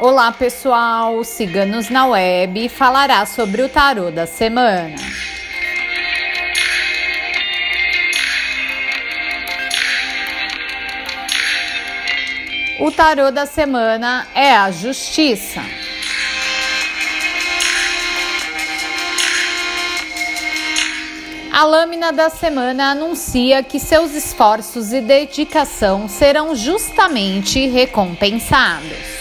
Olá pessoal, Ciganos na Web falará sobre o tarô da semana. O tarô da semana é a Justiça. A lâmina da semana anuncia que seus esforços e dedicação serão justamente recompensados.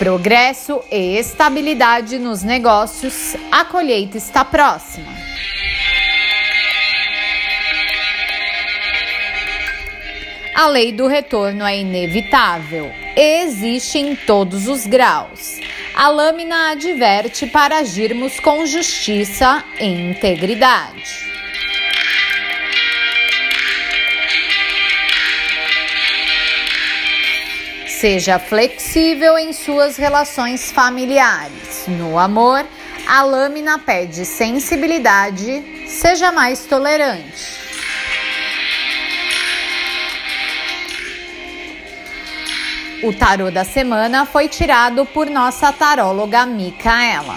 Progresso e estabilidade nos negócios, a colheita está próxima. A lei do retorno é inevitável e existe em todos os graus a lâmina adverte para agirmos com justiça e integridade. Seja flexível em suas relações familiares. No amor, a lâmina pede sensibilidade, seja mais tolerante. O tarô da semana foi tirado por nossa taróloga Micaela.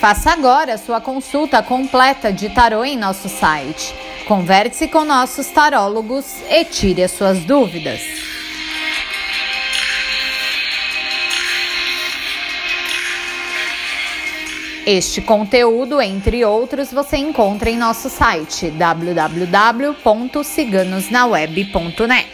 Faça agora sua consulta completa de tarô em nosso site. Converse com nossos tarólogos e tire as suas dúvidas. Este conteúdo, entre outros, você encontra em nosso site www.ciganosnaweb.net.